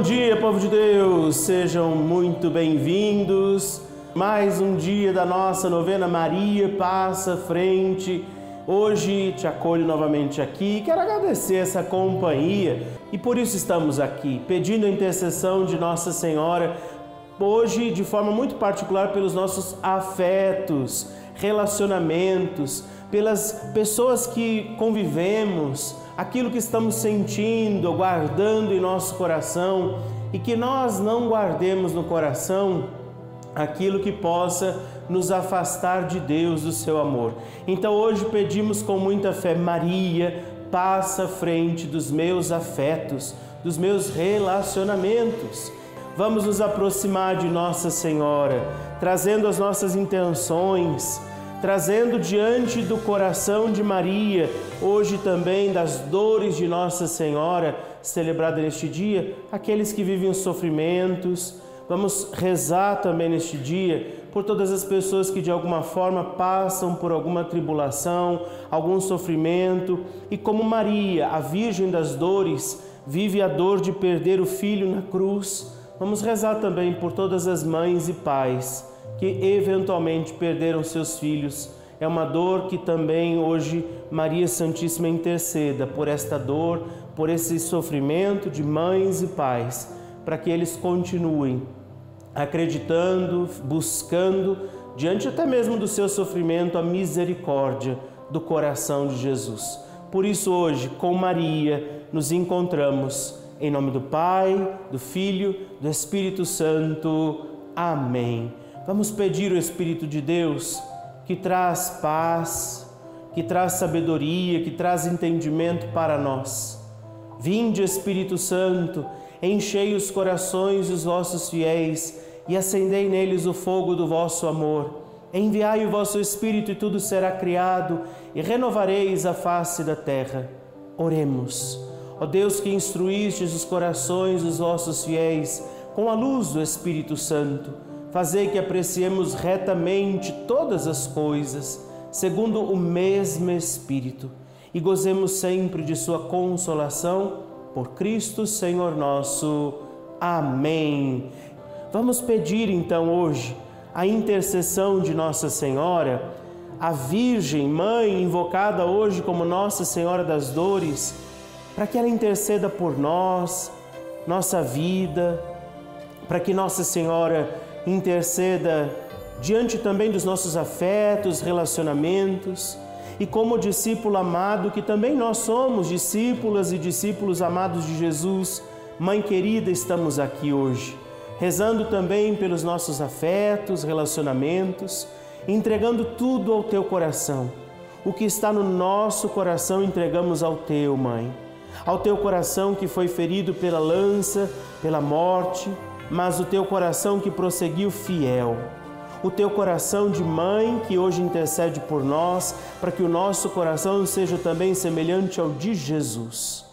bom dia, povo de Deus! Sejam muito bem-vindos. Mais um dia da nossa novena Maria Passa Frente. Hoje te acolho novamente aqui. Quero agradecer essa companhia e por isso estamos aqui, pedindo a intercessão de Nossa Senhora, hoje de forma muito particular pelos nossos afetos, relacionamentos, pelas pessoas que convivemos, aquilo que estamos sentindo, guardando em nosso coração e que nós não guardemos no coração aquilo que possa nos afastar de Deus, do seu amor. Então hoje pedimos com muita fé, Maria, passa à frente dos meus afetos, dos meus relacionamentos. Vamos nos aproximar de Nossa Senhora, trazendo as nossas intenções, trazendo diante do coração de Maria, hoje também das dores de Nossa Senhora, celebrada neste dia, aqueles que vivem os sofrimentos. Vamos rezar também neste dia por todas as pessoas que de alguma forma passam por alguma tribulação, algum sofrimento, e como Maria, a Virgem das Dores, vive a dor de perder o filho na cruz. Vamos rezar também por todas as mães e pais que eventualmente perderam seus filhos. É uma dor que também hoje Maria Santíssima interceda por esta dor, por esse sofrimento de mães e pais, para que eles continuem acreditando, buscando, diante até mesmo do seu sofrimento, a misericórdia do coração de Jesus. Por isso, hoje, com Maria, nos encontramos. Em nome do Pai, do Filho, do Espírito Santo. Amém. Vamos pedir o Espírito de Deus que traz paz, que traz sabedoria, que traz entendimento para nós. Vinde, Espírito Santo, enchei os corações dos vossos fiéis e acendei neles o fogo do vosso amor. Enviai o vosso Espírito e tudo será criado e renovareis a face da terra. Oremos. Ó Deus que instruístes os corações dos vossos fiéis com a luz do Espírito Santo, Fazei que apreciemos retamente todas as coisas, segundo o mesmo Espírito, e gozemos sempre de Sua consolação, por Cristo Senhor nosso. Amém. Vamos pedir então hoje a intercessão de Nossa Senhora, a Virgem Mãe, invocada hoje como Nossa Senhora das Dores, para que ela interceda por nós, nossa vida, para que Nossa Senhora interceda diante também dos nossos afetos, relacionamentos e como discípulo amado, que também nós somos discípulas e discípulos amados de Jesus, Mãe querida, estamos aqui hoje, rezando também pelos nossos afetos, relacionamentos, entregando tudo ao teu coração. O que está no nosso coração entregamos ao teu, Mãe. Ao teu coração que foi ferido pela lança, pela morte, mas o teu coração que prosseguiu fiel, o teu coração de mãe que hoje intercede por nós, para que o nosso coração seja também semelhante ao de Jesus.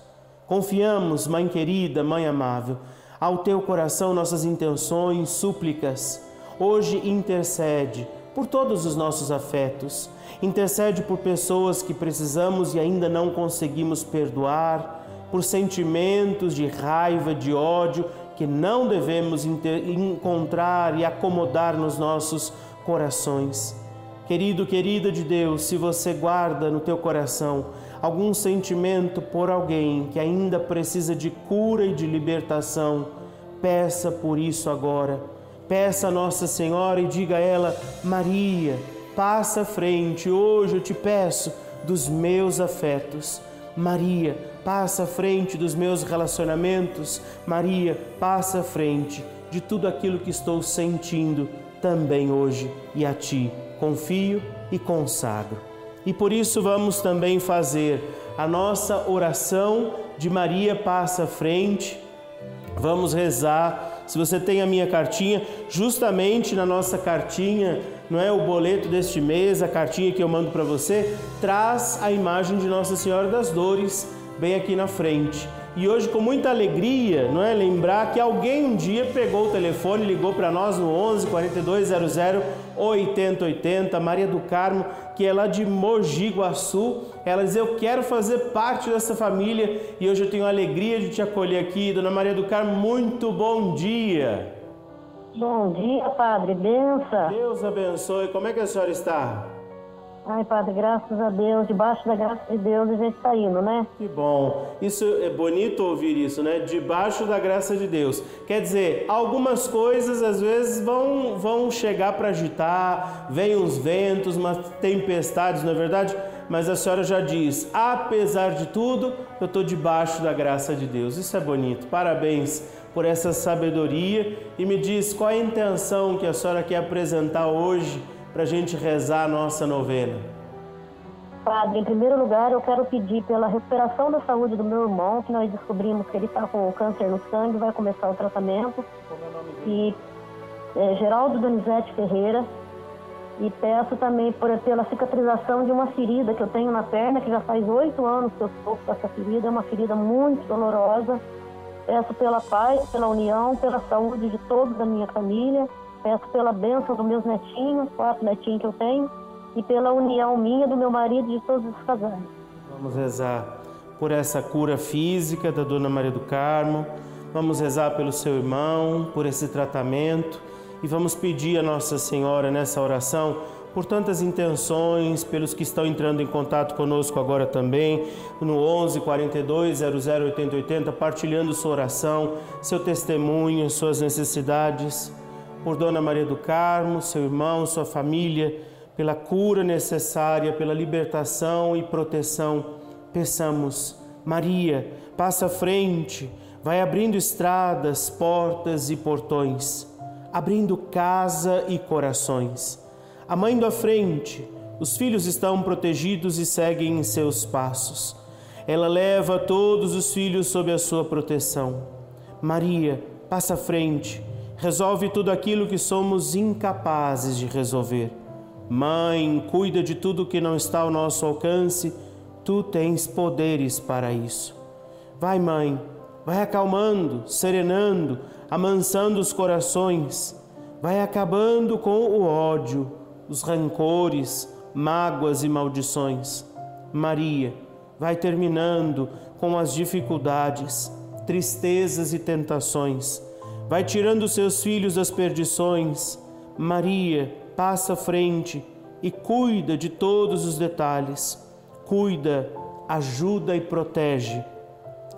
Confiamos, mãe querida, mãe amável, ao teu coração nossas intenções, súplicas. Hoje intercede por todos os nossos afetos. Intercede por pessoas que precisamos e ainda não conseguimos perdoar, por sentimentos de raiva, de ódio que não devemos encontrar e acomodar nos nossos corações. Querido, querida de Deus, se você guarda no teu coração algum sentimento por alguém que ainda precisa de cura e de libertação, peça por isso agora. Peça a Nossa Senhora e diga a ela: Maria, passa à frente, hoje eu te peço dos meus afetos. Maria, passa à frente dos meus relacionamentos. Maria, passa à frente de tudo aquilo que estou sentindo também hoje e a ti confio e consagro. E por isso vamos também fazer a nossa oração de Maria passa à frente. Vamos rezar. Se você tem a minha cartinha, justamente na nossa cartinha não é o boleto deste mês, a cartinha que eu mando para você, traz a imagem de Nossa Senhora das Dores bem aqui na frente. E hoje, com muita alegria, não é? Lembrar que alguém um dia pegou o telefone, ligou para nós no 11 4200 8080, Maria do Carmo, que é lá de Mogi Guaçu. Ela diz: Eu quero fazer parte dessa família e hoje eu tenho a alegria de te acolher aqui. Dona Maria do Carmo, muito bom dia. Bom dia, Padre. Benção. Deus abençoe. Como é que a senhora está? Ai, Padre, graças a Deus, debaixo da graça de Deus a gente está indo, né? Que bom. Isso é bonito ouvir isso, né? Debaixo da graça de Deus. Quer dizer, algumas coisas às vezes vão, vão chegar para agitar, vem uns ventos, umas tempestades, não é verdade? Mas a senhora já diz, apesar de tudo, eu estou debaixo da graça de Deus. Isso é bonito. Parabéns por essa sabedoria e me diz qual a intenção que a senhora quer apresentar hoje para a gente rezar a nossa novena. Padre, em primeiro lugar, eu quero pedir pela recuperação da saúde do meu irmão, que nós descobrimos que ele está com câncer no sangue, vai começar o tratamento. E é, Geraldo Donizete Ferreira. E peço também por, pela cicatrização de uma ferida que eu tenho na perna, que já faz oito anos que eu estou com essa ferida, é uma ferida muito dolorosa. Peço pela paz, pela união, pela saúde de todos da minha família Peço pela bênção dos meus netinhos, quatro netinhos que eu tenho, e pela união minha, do meu marido e de todos os casais. Vamos rezar por essa cura física da Dona Maria do Carmo. Vamos rezar pelo seu irmão, por esse tratamento. E vamos pedir a Nossa Senhora nessa oração por tantas intenções, pelos que estão entrando em contato conosco agora também, no 11 42 00 80 80, partilhando sua oração, seu testemunho, suas necessidades por Dona Maria do Carmo, seu irmão, sua família, pela cura necessária, pela libertação e proteção. Peçamos, Maria, passa à frente, vai abrindo estradas, portas e portões, abrindo casa e corações. A mãe à frente, os filhos estão protegidos e seguem em seus passos. Ela leva todos os filhos sob a sua proteção. Maria, passa à frente, resolve tudo aquilo que somos incapazes de resolver. Mãe, cuida de tudo que não está ao nosso alcance, tu tens poderes para isso. Vai, mãe, vai acalmando, serenando, amansando os corações, vai acabando com o ódio, os rancores, mágoas e maldições. Maria, vai terminando com as dificuldades, tristezas e tentações vai tirando seus filhos das perdições. Maria passa à frente e cuida de todos os detalhes. Cuida, ajuda e protege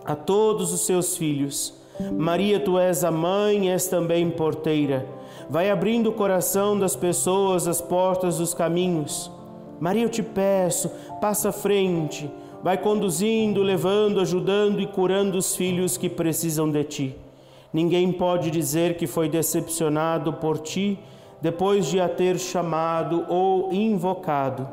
a todos os seus filhos. Maria, tu és a mãe, és também porteira. Vai abrindo o coração das pessoas, as portas dos caminhos. Maria, eu te peço, passa à frente, vai conduzindo, levando, ajudando e curando os filhos que precisam de ti. Ninguém pode dizer que foi decepcionado por ti depois de a ter chamado ou invocado.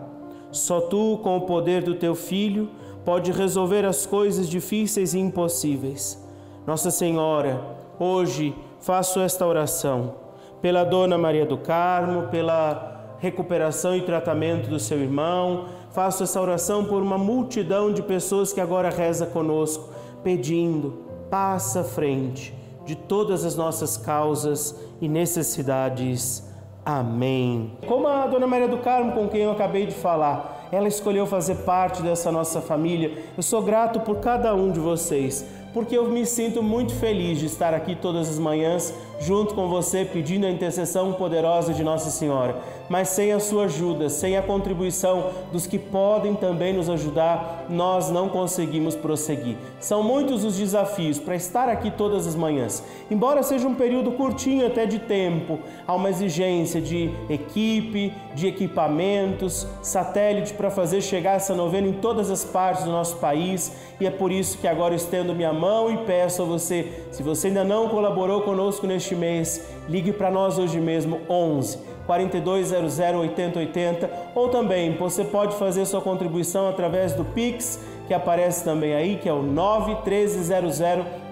Só tu, com o poder do teu Filho, pode resolver as coisas difíceis e impossíveis. Nossa Senhora, hoje faço esta oração pela Dona Maria do Carmo, pela recuperação e tratamento do seu irmão. Faço essa oração por uma multidão de pessoas que agora reza conosco, pedindo, passa à frente de todas as nossas causas e necessidades. Amém. Como a Dona Maria do Carmo, com quem eu acabei de falar, ela escolheu fazer parte dessa nossa família. Eu sou grato por cada um de vocês porque eu me sinto muito feliz de estar aqui todas as manhãs junto com você pedindo a intercessão poderosa de Nossa Senhora. Mas sem a sua ajuda, sem a contribuição dos que podem também nos ajudar, nós não conseguimos prosseguir. São muitos os desafios para estar aqui todas as manhãs. Embora seja um período curtinho até de tempo, há uma exigência de equipe, de equipamentos, satélite para fazer chegar essa novena em todas as partes do nosso país, e é por isso que agora estendo minha mão e peço a você, se você ainda não colaborou conosco neste mês, ligue para nós hoje mesmo 11 4200 8080 ou também você pode fazer sua contribuição através do Pix que aparece também aí, que é o 91300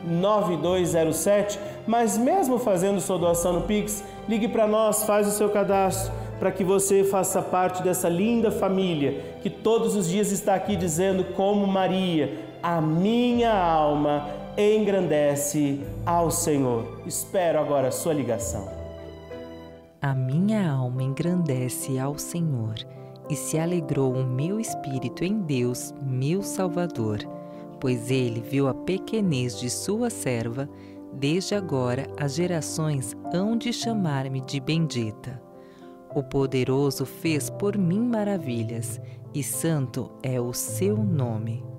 9207. Mas mesmo fazendo sua doação no Pix, ligue para nós, faz o seu cadastro para que você faça parte dessa linda família que todos os dias está aqui dizendo como Maria, a minha alma engrandece ao Senhor. Espero agora a sua ligação. A minha alma engrandece ao Senhor e se alegrou o meu espírito em Deus, meu Salvador, pois ele viu a pequenez de sua serva. Desde agora as gerações hão de chamar-me de bendita. O poderoso fez por mim maravilhas, e santo é o seu nome.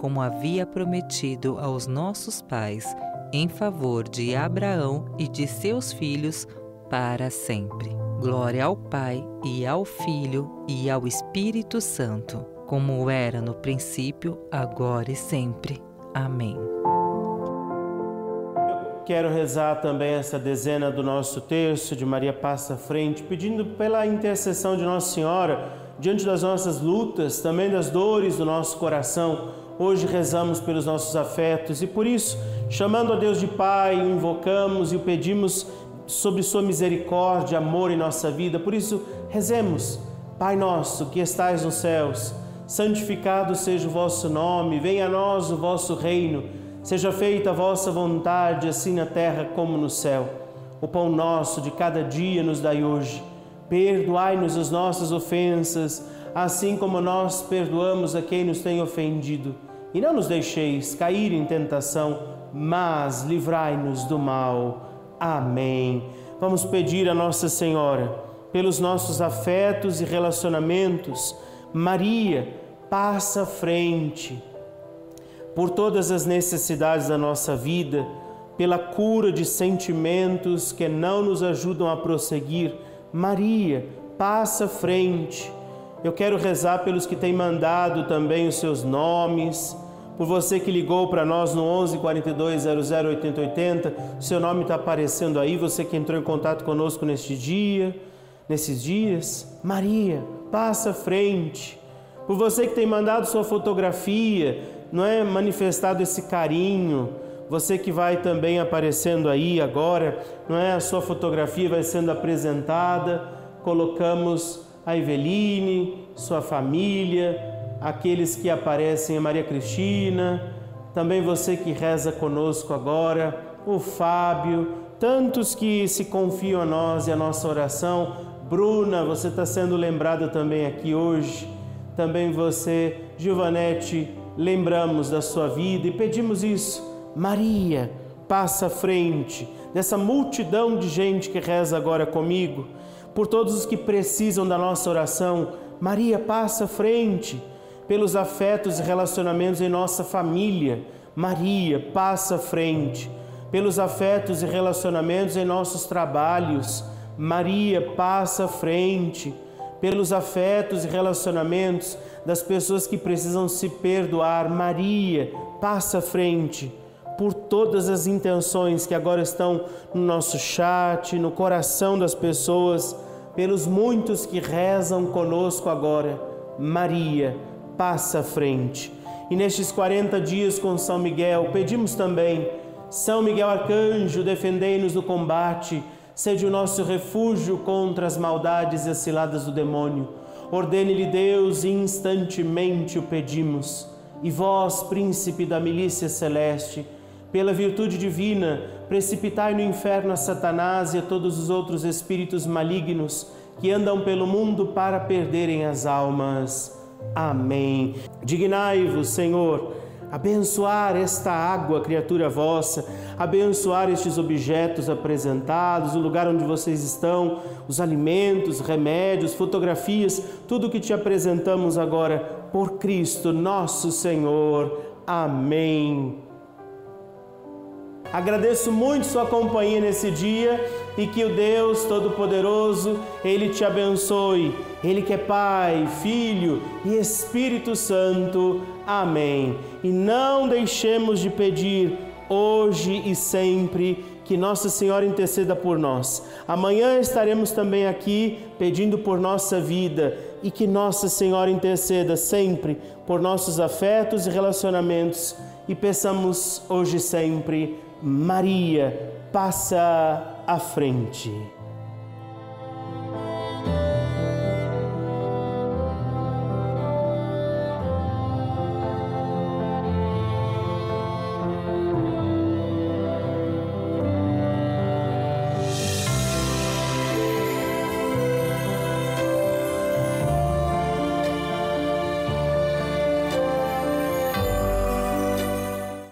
como havia prometido aos nossos pais, em favor de Abraão e de seus filhos para sempre. Glória ao Pai e ao Filho e ao Espírito Santo, como era no princípio, agora e sempre. Amém. Quero rezar também essa dezena do nosso terço de Maria Passa Frente, pedindo pela intercessão de Nossa Senhora diante das nossas lutas, também das dores do nosso coração Hoje rezamos pelos nossos afetos e por isso, chamando a Deus de Pai, o invocamos e o pedimos sobre Sua misericórdia, amor em nossa vida. Por isso, rezemos. Pai nosso que estais nos céus, santificado seja o vosso nome, venha a nós o vosso reino, seja feita a vossa vontade, assim na terra como no céu. O pão nosso de cada dia nos dai hoje. Perdoai-nos as nossas ofensas, assim como nós perdoamos a quem nos tem ofendido e não nos deixeis cair em tentação, mas livrai-nos do mal. Amém. Vamos pedir a Nossa Senhora, pelos nossos afetos e relacionamentos, Maria, passa à frente, por todas as necessidades da nossa vida, pela cura de sentimentos que não nos ajudam a prosseguir. Maria, passa à frente eu quero rezar pelos que têm mandado também os seus nomes, por você que ligou para nós no 11 42 00 80 80. O seu nome está aparecendo aí, você que entrou em contato conosco neste dia, nesses dias. Maria, passa à frente. Por você que tem mandado sua fotografia, não é manifestado esse carinho. Você que vai também aparecendo aí agora, não é? A sua fotografia vai sendo apresentada. Colocamos a Eveline, sua família, aqueles que aparecem em Maria Cristina, também você que reza conosco agora, o Fábio, tantos que se confiam a nós e a nossa oração. Bruna, você está sendo lembrada também aqui hoje. Também você, Giovanete, lembramos da sua vida e pedimos isso. Maria, passa à frente dessa multidão de gente que reza agora comigo por todos os que precisam da nossa oração. Maria passa à frente pelos afetos e relacionamentos em nossa família. Maria passa à frente pelos afetos e relacionamentos em nossos trabalhos. Maria passa à frente pelos afetos e relacionamentos das pessoas que precisam se perdoar. Maria passa à frente por todas as intenções que agora estão no nosso chat, no coração das pessoas, pelos muitos que rezam conosco agora. Maria, passa à frente. E nestes 40 dias com São Miguel, pedimos também, São Miguel Arcanjo, defendei-nos do combate, seja o nosso refúgio contra as maldades e as ciladas do demônio. Ordene-lhe Deus, instantemente o pedimos. E vós, príncipe da milícia celeste, pela virtude divina, precipitai no inferno a Satanás e a todos os outros espíritos malignos que andam pelo mundo para perderem as almas. Amém. Dignai-vos, Senhor, abençoar esta água, criatura vossa, abençoar estes objetos apresentados, o lugar onde vocês estão, os alimentos, remédios, fotografias, tudo que te apresentamos agora por Cristo, nosso Senhor. Amém. Agradeço muito sua companhia nesse dia e que o Deus Todo-Poderoso, Ele te abençoe. Ele que é Pai, Filho e Espírito Santo. Amém. E não deixemos de pedir hoje e sempre que Nossa Senhora interceda por nós. Amanhã estaremos também aqui pedindo por nossa vida e que Nossa Senhora interceda sempre por nossos afetos e relacionamentos e peçamos hoje sempre, Maria, passa à frente.